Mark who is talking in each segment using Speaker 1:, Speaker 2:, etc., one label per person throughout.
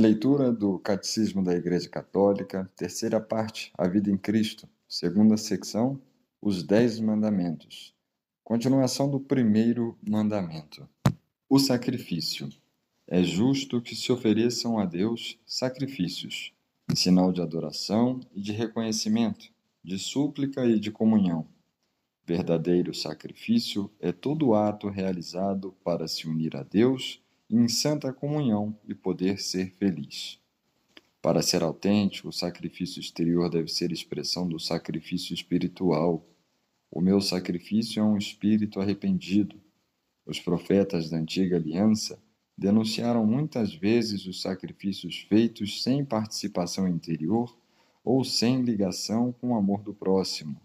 Speaker 1: Leitura do Catecismo da Igreja Católica, terceira parte, A Vida em Cristo, segunda secção, Os Dez Mandamentos. Continuação do primeiro mandamento. O sacrifício. É justo que se ofereçam a Deus sacrifícios, em sinal de adoração e de reconhecimento, de súplica e de comunhão. Verdadeiro sacrifício é todo ato realizado para se unir a Deus em santa comunhão e poder ser feliz. Para ser autêntico, o sacrifício exterior deve ser expressão do sacrifício espiritual. O meu sacrifício é um espírito arrependido. Os profetas da antiga aliança denunciaram muitas vezes os sacrifícios feitos sem participação interior ou sem ligação com o amor do próximo.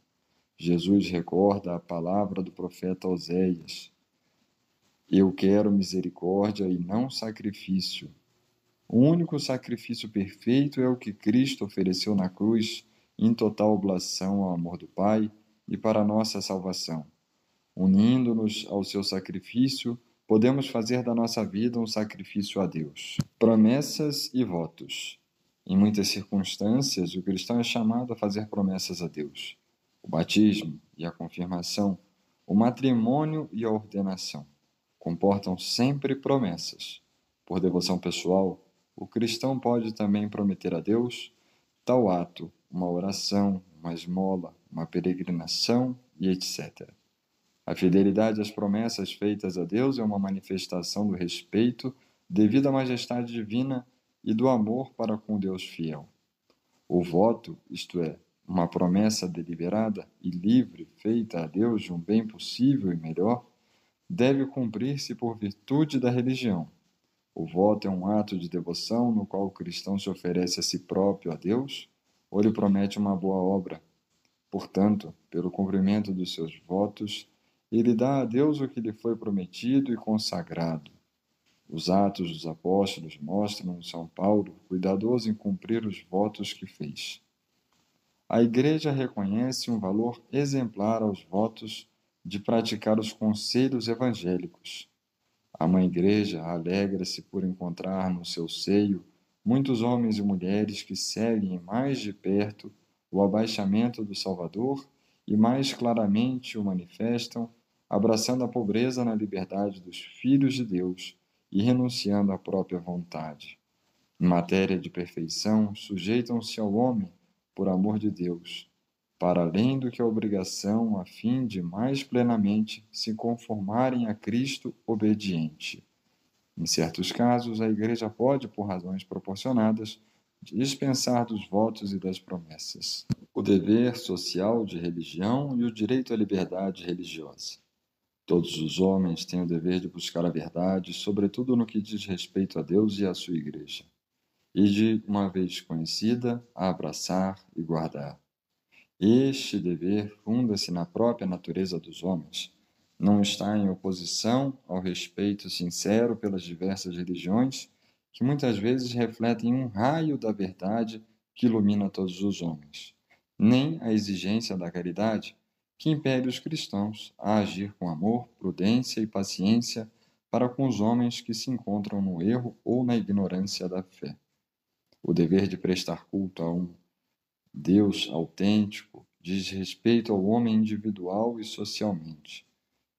Speaker 1: Jesus recorda a palavra do profeta Oséias: eu quero misericórdia e não sacrifício. O único sacrifício perfeito é o que Cristo ofereceu na cruz, em total oblação ao amor do Pai e para a nossa salvação. Unindo-nos ao seu sacrifício, podemos fazer da nossa vida um sacrifício a Deus. Promessas e votos. Em muitas circunstâncias, o cristão é chamado a fazer promessas a Deus. O batismo e a confirmação, o matrimônio e a ordenação comportam sempre promessas. Por devoção pessoal, o cristão pode também prometer a Deus tal ato, uma oração, uma esmola, uma peregrinação e etc. A fidelidade às promessas feitas a Deus é uma manifestação do respeito devido à majestade divina e do amor para com Deus fiel. O voto, isto é, uma promessa deliberada e livre feita a Deus de um bem possível e melhor, deve cumprir-se por virtude da religião. O voto é um ato de devoção no qual o cristão se oferece a si próprio a Deus ou lhe promete uma boa obra. Portanto, pelo cumprimento dos seus votos, ele dá a Deus o que lhe foi prometido e consagrado. Os Atos dos Apóstolos mostram São Paulo cuidadoso em cumprir os votos que fez. A Igreja reconhece um valor exemplar aos votos de praticar os conselhos evangélicos. A Mãe Igreja alegra-se por encontrar no seu seio muitos homens e mulheres que seguem mais de perto o abaixamento do Salvador e mais claramente o manifestam, abraçando a pobreza na liberdade dos filhos de Deus e renunciando à própria vontade. Em matéria de perfeição, sujeitam-se ao homem por amor de Deus para além do que a obrigação, a fim de mais plenamente se conformarem a Cristo obediente. Em certos casos, a Igreja pode, por razões proporcionadas, dispensar dos votos e das promessas. O dever social de religião e o direito à liberdade religiosa. Todos os homens têm o dever de buscar a verdade, sobretudo no que diz respeito a Deus e à sua Igreja, e de, uma vez conhecida, a abraçar e guardar. Este dever funda-se na própria natureza dos homens. Não está em oposição ao respeito sincero pelas diversas religiões, que muitas vezes refletem um raio da verdade que ilumina todos os homens, nem a exigência da caridade, que impele os cristãos a agir com amor, prudência e paciência para com os homens que se encontram no erro ou na ignorância da fé. O dever de prestar culto a um Deus autêntico diz respeito ao homem individual e socialmente.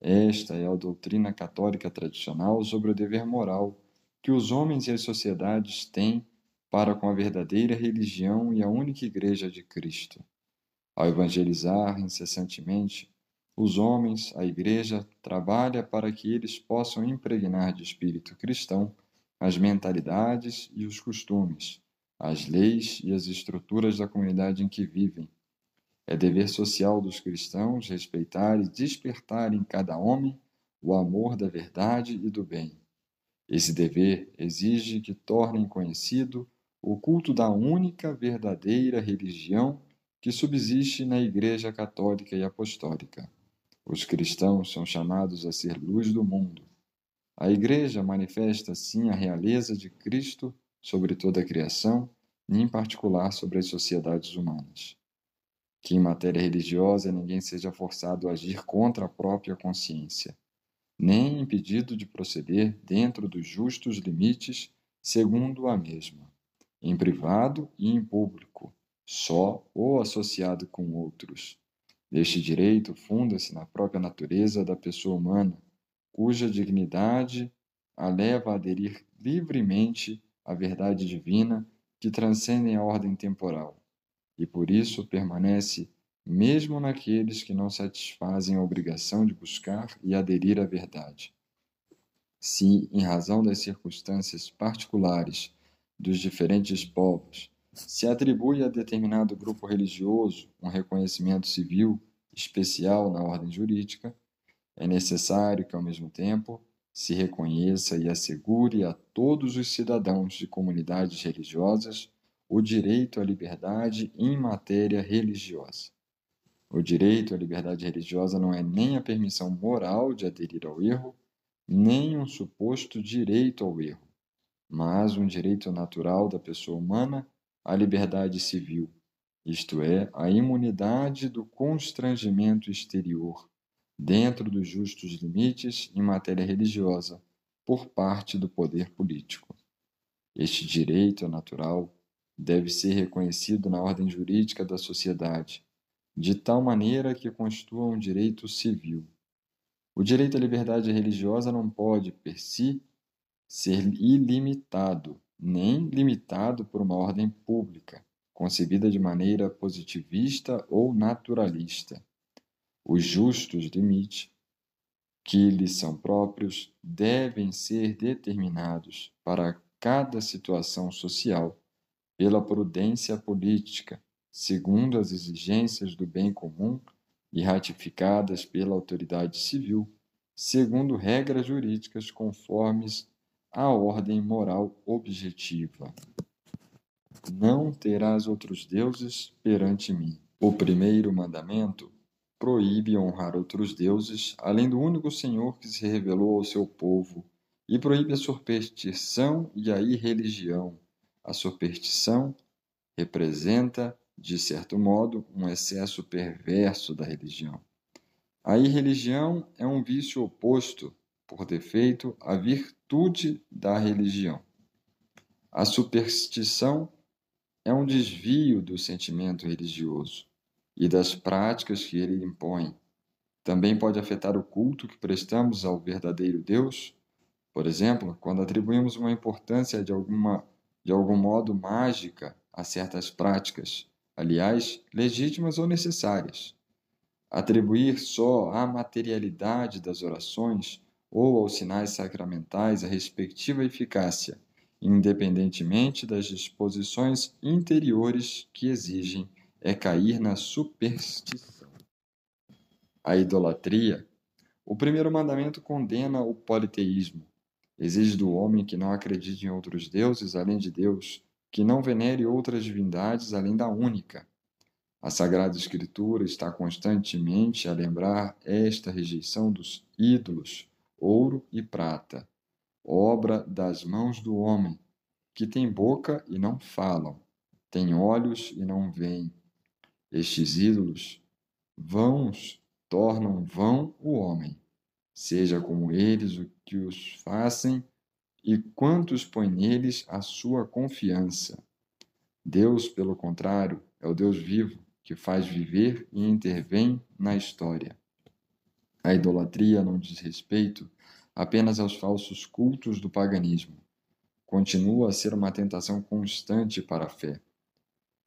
Speaker 1: Esta é a doutrina católica tradicional sobre o dever moral que os homens e as sociedades têm para com a verdadeira religião e a única Igreja de Cristo. Ao evangelizar incessantemente, os homens, a Igreja, trabalha para que eles possam impregnar de espírito cristão as mentalidades e os costumes as leis e as estruturas da comunidade em que vivem. É dever social dos cristãos respeitar e despertar em cada homem o amor da verdade e do bem. Esse dever exige que tornem conhecido o culto da única verdadeira religião que subsiste na Igreja Católica e Apostólica. Os cristãos são chamados a ser luz do mundo. A Igreja manifesta, assim, a realeza de Cristo sobre toda a criação e, em particular, sobre as sociedades humanas. Que, em matéria religiosa, ninguém seja forçado a agir contra a própria consciência, nem impedido de proceder dentro dos justos limites segundo a mesma, em privado e em público, só ou associado com outros. Este direito funda-se na própria natureza da pessoa humana, cuja dignidade a leva a aderir livremente à verdade divina que transcendem a ordem temporal, e por isso permanece mesmo naqueles que não satisfazem a obrigação de buscar e aderir à verdade. Se, em razão das circunstâncias particulares dos diferentes povos, se atribui a determinado grupo religioso um reconhecimento civil especial na ordem jurídica, é necessário que, ao mesmo tempo, se reconheça e assegure a todos os cidadãos de comunidades religiosas o direito à liberdade em matéria religiosa. O direito à liberdade religiosa não é nem a permissão moral de aderir ao erro, nem um suposto direito ao erro, mas um direito natural da pessoa humana à liberdade civil, isto é, a imunidade do constrangimento exterior, dentro dos justos limites em matéria religiosa, por parte do poder político. Este direito natural deve ser reconhecido na ordem jurídica da sociedade, de tal maneira que constitua um direito civil. O direito à liberdade religiosa não pode, per si, ser ilimitado, nem limitado por uma ordem pública, concebida de maneira positivista ou naturalista. Os justos limites que lhes são próprios devem ser determinados para cada situação social pela prudência política, segundo as exigências do bem comum e ratificadas pela autoridade civil, segundo regras jurídicas conformes à ordem moral objetiva. Não terás outros deuses perante mim. O primeiro mandamento proíbe honrar outros deuses, além do único Senhor que se revelou ao seu povo, e proíbe a superstição e a irreligião. A superstição representa, de certo modo, um excesso perverso da religião. A irreligião é um vício oposto, por defeito, à virtude da religião. A superstição é um desvio do sentimento religioso e das práticas que ele impõe. Também pode afetar o culto que prestamos ao verdadeiro Deus. Por exemplo, quando atribuímos uma importância de alguma de algum modo mágica a certas práticas, aliás, legítimas ou necessárias. Atribuir só à materialidade das orações ou aos sinais sacramentais a respectiva eficácia independentemente das disposições interiores que exigem, é cair na superstição. A idolatria. O primeiro mandamento condena o politeísmo. Exige do homem que não acredite em outros deuses além de Deus, que não venere outras divindades além da única. A Sagrada Escritura está constantemente a lembrar esta rejeição dos ídolos, ouro e prata, obra das mãos do homem, que tem boca e não falam, tem olhos e não veem. Estes ídolos vãos tornam vão o homem, seja como eles o que os fazem e quantos põem neles a sua confiança. Deus, pelo contrário, é o Deus vivo, que faz viver e intervém na história. A idolatria não diz respeito apenas aos falsos cultos do paganismo. Continua a ser uma tentação constante para a fé.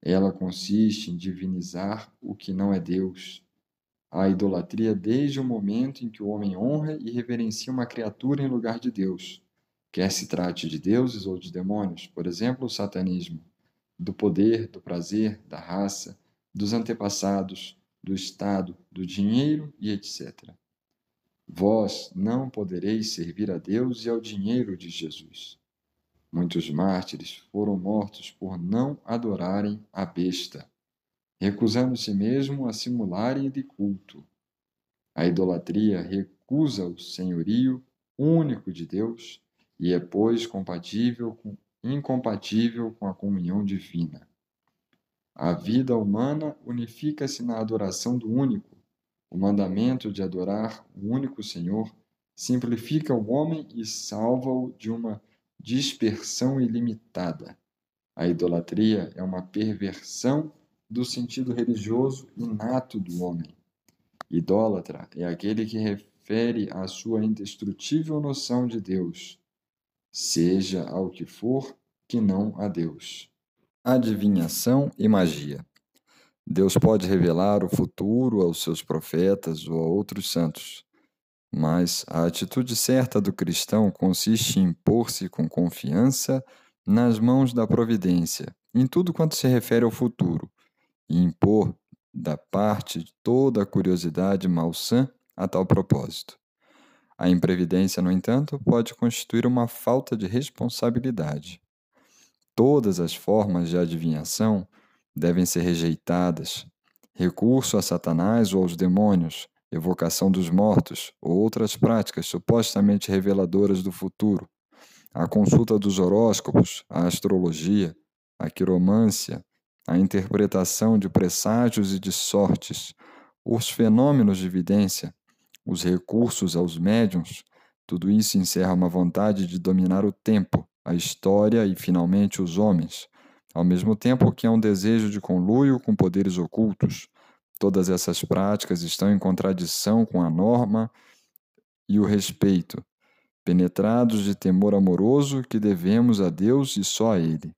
Speaker 1: Ela consiste em divinizar o que não é Deus. A idolatria desde o momento em que o homem honra e reverencia uma criatura em lugar de Deus, quer se trate de deuses ou de demônios, por exemplo, o satanismo, do poder, do prazer, da raça, dos antepassados, do Estado, do dinheiro e etc. Vós não podereis servir a Deus e ao dinheiro de Jesus. Muitos mártires foram mortos por não adorarem a besta, recusando-se mesmo a simularem-lhe culto. A idolatria recusa o senhorio único de Deus e é, pois, compatível com, incompatível com a comunhão divina. A vida humana unifica-se na adoração do único, o mandamento de adorar o único Senhor simplifica o homem e salva-o de uma dispersão ilimitada. A idolatria é uma perversão do sentido religioso inato do homem. Idólatra é aquele que refere a sua indestrutível noção de Deus, seja ao que for que não a Deus. Adivinhação e magia. Deus pode revelar o futuro aos seus profetas ou a outros santos. Mas a atitude certa do cristão consiste em pôr-se com confiança nas mãos da providência, em tudo quanto se refere ao futuro, e impor da parte toda a curiosidade malsã a tal propósito. A imprevidência, no entanto, pode constituir uma falta de responsabilidade. Todas as formas de adivinhação devem ser rejeitadas. Recurso a Satanás ou aos demônios, evocação dos mortos ou outras práticas supostamente reveladoras do futuro, a consulta dos horóscopos, a astrologia, a quiromância, a interpretação de presságios e de sortes, os fenômenos de evidência, os recursos aos médiums, tudo isso encerra uma vontade de dominar o tempo, a história e, finalmente, os homens, ao mesmo tempo que há um desejo de conluio com poderes ocultos. Todas essas práticas estão em contradição com a norma e o respeito, penetrados de temor amoroso que devemos a Deus e só a Ele.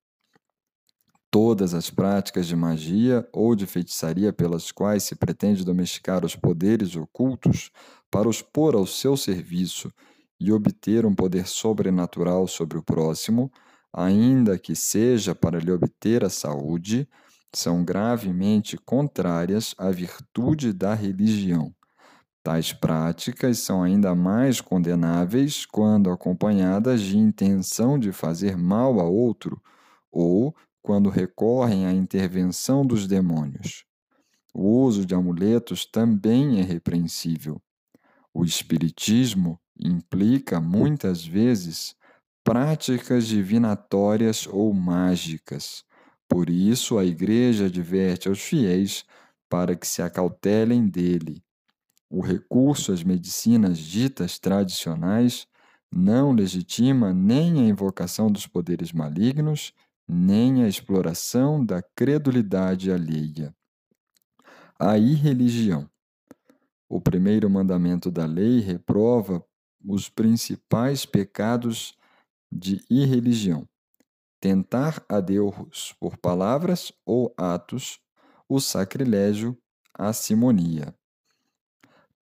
Speaker 1: Todas as práticas de magia ou de feitiçaria pelas quais se pretende domesticar os poderes ocultos para os pôr ao seu serviço e obter um poder sobrenatural sobre o próximo, ainda que seja para lhe obter a saúde, são gravemente contrárias à virtude da religião. Tais práticas são ainda mais condenáveis quando acompanhadas de intenção de fazer mal a outro ou quando recorrem à intervenção dos demônios. O uso de amuletos também é repreensível. O Espiritismo implica, muitas vezes, práticas divinatórias ou mágicas. Por isso, a Igreja adverte aos fiéis para que se acautelem dele. O recurso às medicinas ditas tradicionais não legitima nem a invocação dos poderes malignos, nem a exploração da credulidade alheia. A irreligião. O primeiro mandamento da lei reprova os principais pecados de irreligião. Tentar a Deus por palavras ou atos, o sacrilégio, a simonia.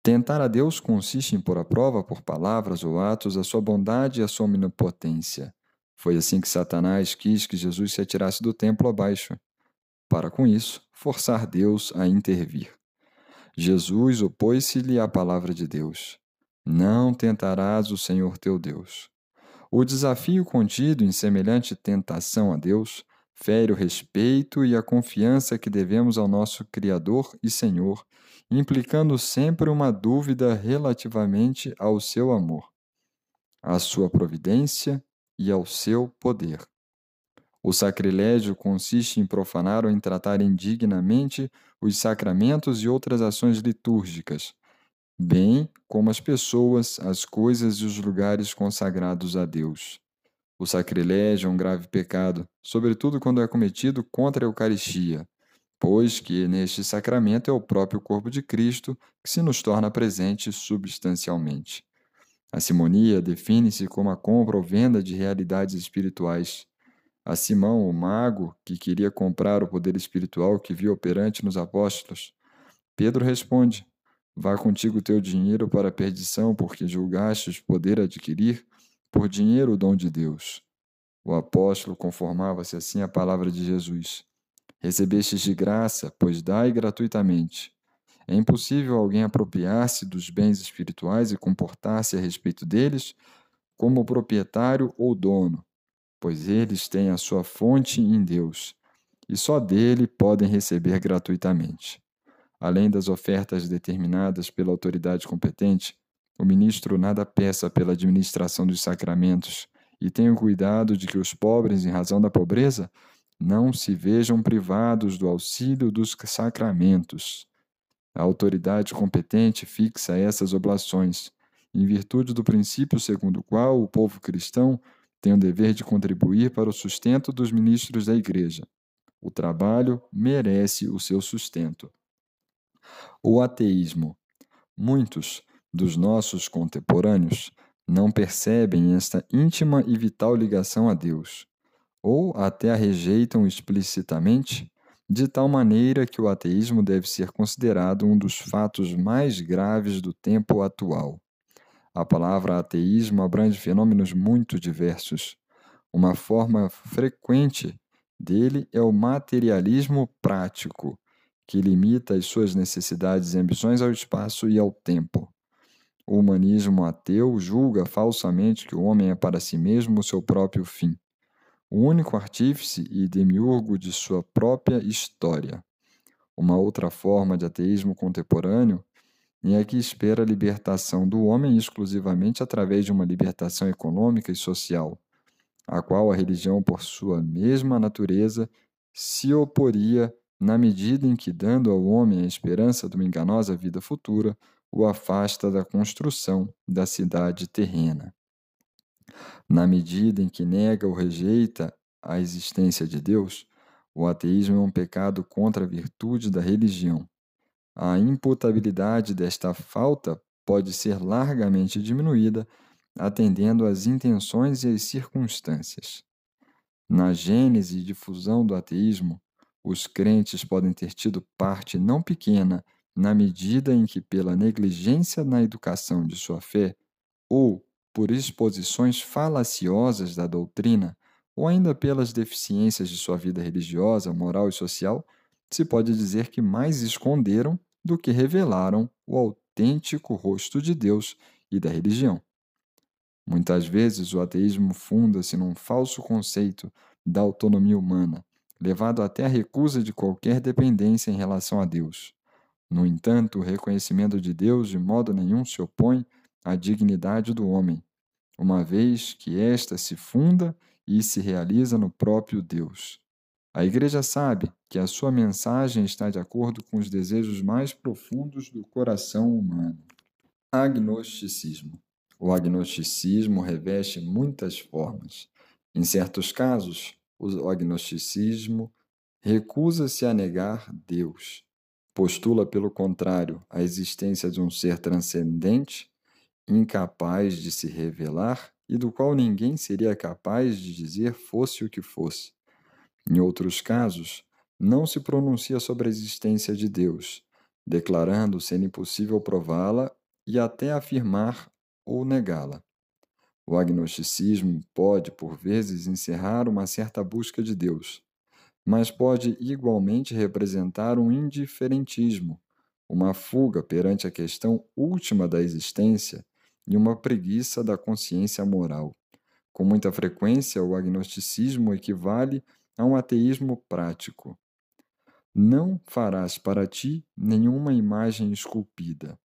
Speaker 1: Tentar a Deus consiste em pôr à prova por palavras ou atos a sua bondade e a sua omnipotência. Foi assim que Satanás quis que Jesus se atirasse do templo abaixo, para com isso forçar Deus a intervir. Jesus opôs-se-lhe à palavra de Deus. Não tentarás o Senhor teu Deus. O desafio contido em semelhante tentação a Deus fere o respeito e a confiança que devemos ao nosso Criador e Senhor, implicando sempre uma dúvida relativamente ao seu amor, à sua providência e ao seu poder. O sacrilégio consiste em profanar ou em tratar indignamente os sacramentos e outras ações litúrgicas, bem como as pessoas, as coisas e os lugares consagrados a Deus. O sacrilégio é um grave pecado, sobretudo quando é cometido contra a Eucaristia, pois que neste sacramento é o próprio corpo de Cristo que se nos torna presente substancialmente. A simonia define-se como a compra ou venda de realidades espirituais. A Simão, o mago, que queria comprar o poder espiritual que viu operante nos apóstolos, Pedro responde: Vá contigo o teu dinheiro para a perdição, porque julgastes poder adquirir por dinheiro o dom de Deus. O apóstolo conformava-se assim à palavra de Jesus. Recebestes de graça, pois dai gratuitamente. É impossível alguém apropriar-se dos bens espirituais e comportar-se a respeito deles como proprietário ou dono, pois eles têm a sua fonte em Deus, e só dele podem receber gratuitamente. Além das ofertas determinadas pela autoridade competente, o ministro nada peça pela administração dos sacramentos e tenha cuidado de que os pobres, em razão da pobreza, não se vejam privados do auxílio dos sacramentos. A autoridade competente fixa essas oblações, em virtude do princípio segundo o qual o povo cristão tem o dever de contribuir para o sustento dos ministros da Igreja. O trabalho merece o seu sustento. O ateísmo. Muitos dos nossos contemporâneos não percebem esta íntima e vital ligação a Deus, ou até a rejeitam explicitamente, de tal maneira que o ateísmo deve ser considerado um dos fatos mais graves do tempo atual. A palavra ateísmo abrange fenômenos muito diversos. Uma forma frequente dele é o materialismo prático, que limita as suas necessidades e ambições ao espaço e ao tempo. O humanismo ateu julga falsamente que o homem é para si mesmo o seu próprio fim, o único artífice e demiurgo de sua própria história. Uma outra forma de ateísmo contemporâneo é que espera a libertação do homem exclusivamente através de uma libertação econômica e social, a qual a religião, por sua mesma natureza, se oporia na medida em que, dando ao homem a esperança de uma enganosa vida futura, o afasta da construção da cidade terrena. Na medida em que nega ou rejeita a existência de Deus, o ateísmo é um pecado contra a virtude da religião, a imputabilidade desta falta pode ser largamente diminuída atendendo às intenções e às circunstâncias. Na gênese e difusão do ateísmo, os crentes podem ter tido parte não pequena na medida em que, pela negligência na educação de sua fé, ou por exposições falaciosas da doutrina, ou ainda pelas deficiências de sua vida religiosa, moral e social, se pode dizer que mais esconderam do que revelaram o autêntico rosto de Deus e da religião. Muitas vezes o ateísmo funda-se num falso conceito da autonomia humana, levado até a recusa de qualquer dependência em relação a Deus. No entanto, o reconhecimento de Deus de modo nenhum se opõe à dignidade do homem, uma vez que esta se funda e se realiza no próprio Deus. A Igreja sabe que a sua mensagem está de acordo com os desejos mais profundos do coração humano. Agnosticismo. O agnosticismo reveste muitas formas. Em certos casos, o agnosticismo recusa-se a negar Deus. Postula, pelo contrário, a existência de um ser transcendente, incapaz de se revelar e do qual ninguém seria capaz de dizer fosse o que fosse. Em outros casos, não se pronuncia sobre a existência de Deus, declarando ser impossível prová-la e até afirmar ou negá-la. O agnosticismo pode, por vezes, encerrar uma certa busca de Deus, mas pode igualmente representar um indiferentismo, uma fuga perante a questão última da existência e uma preguiça da consciência moral. Com muita frequência, o agnosticismo equivale a um ateísmo prático. Não farás para ti nenhuma imagem esculpida.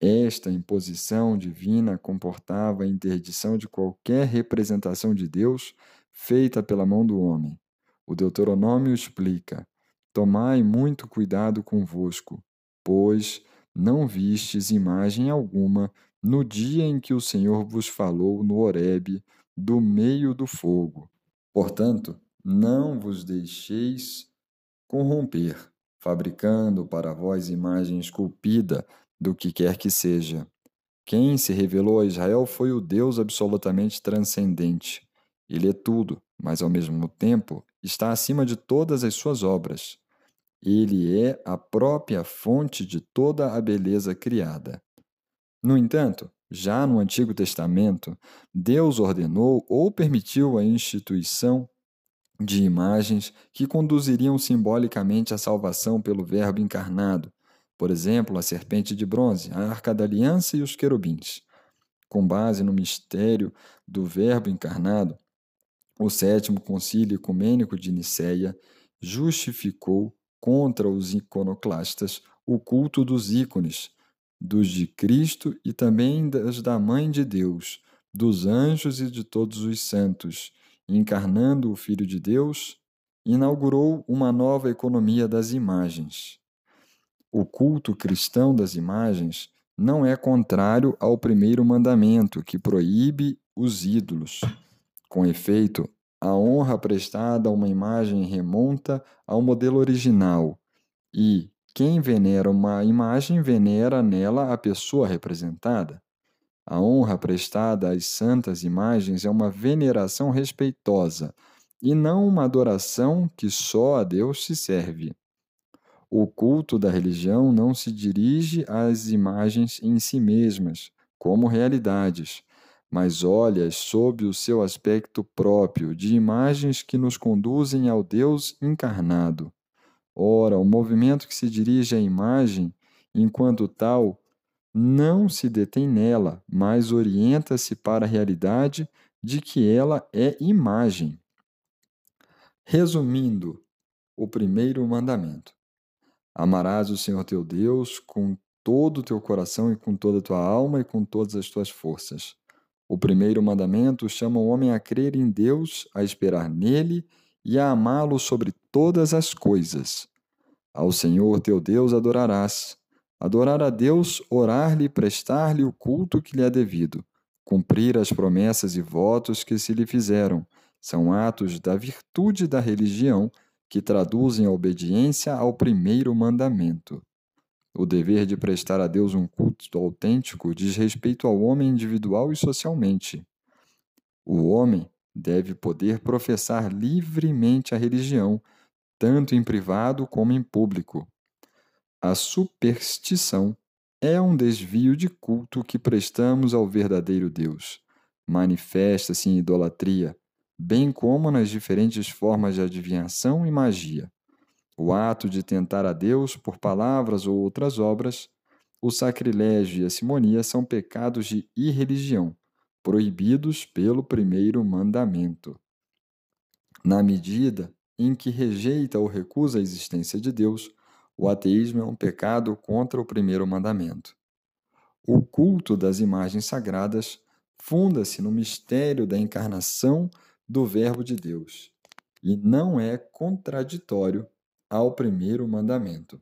Speaker 1: Esta imposição divina comportava a interdição de qualquer representação de Deus feita pela mão do homem. O Deuteronômio explica: Tomai muito cuidado convosco, pois não vistes imagem alguma no dia em que o Senhor vos falou no Horebe, do meio do fogo. Portanto, não vos deixeis corromper, fabricando para vós imagem esculpida do que quer que seja. Quem se revelou a Israel foi o Deus absolutamente transcendente. Ele é tudo, mas ao mesmo tempo está acima de todas as suas obras. Ele é a própria fonte de toda a beleza criada. No entanto, já no Antigo Testamento, Deus ordenou ou permitiu a instituição de imagens que conduziriam simbolicamente à salvação pelo Verbo encarnado, por exemplo, a serpente de bronze, a arca da aliança e os querubins. Com base no mistério do Verbo encarnado, o sétimo concílio ecumênico de Nicéia justificou contra os iconoclastas o culto dos ícones, dos de Cristo e também das da Mãe de Deus, dos anjos e de todos os santos, encarnando o Filho de Deus, inaugurou uma nova economia das imagens. O culto cristão das imagens não é contrário ao primeiro mandamento, que proíbe os ídolos. Com efeito, a honra prestada a uma imagem remonta ao modelo original e quem venera uma imagem venera nela a pessoa representada. A honra prestada às santas imagens é uma veneração respeitosa e não uma adoração que só a Deus se serve. O culto da religião não se dirige às imagens em si mesmas, como realidades, mas olha sob o seu aspecto próprio, de imagens que nos conduzem ao Deus encarnado. Ora, o movimento que se dirige à imagem, enquanto tal, não se detém nela, mas orienta-se para a realidade de que ela é imagem. Resumindo, o primeiro mandamento: Amarás o Senhor teu Deus com todo o teu coração e com toda a tua alma e com todas as tuas forças. O primeiro mandamento chama o homem a crer em Deus, a esperar nele e a amá-lo sobre todas as coisas. Ao Senhor teu Deus adorarás. Adorar a Deus, orar-lhe, prestar-lhe o culto que lhe é devido, cumprir as promessas e votos que se lhe fizeram, são atos da virtude da religião que traduzem a obediência ao primeiro mandamento. O dever de prestar a Deus um culto autêntico diz respeito ao homem individual e socialmente. O homem deve poder professar livremente a religião, tanto em privado como em público. A superstição é um desvio de culto que prestamos ao verdadeiro Deus. Manifesta-se em idolatria, bem como nas diferentes formas de adivinhação e magia. O ato de tentar a Deus por palavras ou outras obras, o sacrilégio e a simonia são pecados de irreligião, proibidos pelo primeiro mandamento. Na medida em que rejeita ou recusa a existência de Deus, o ateísmo é um pecado contra o primeiro mandamento. O culto das imagens sagradas funda-se no mistério da encarnação do Verbo de Deus e não é contraditório ao primeiro mandamento.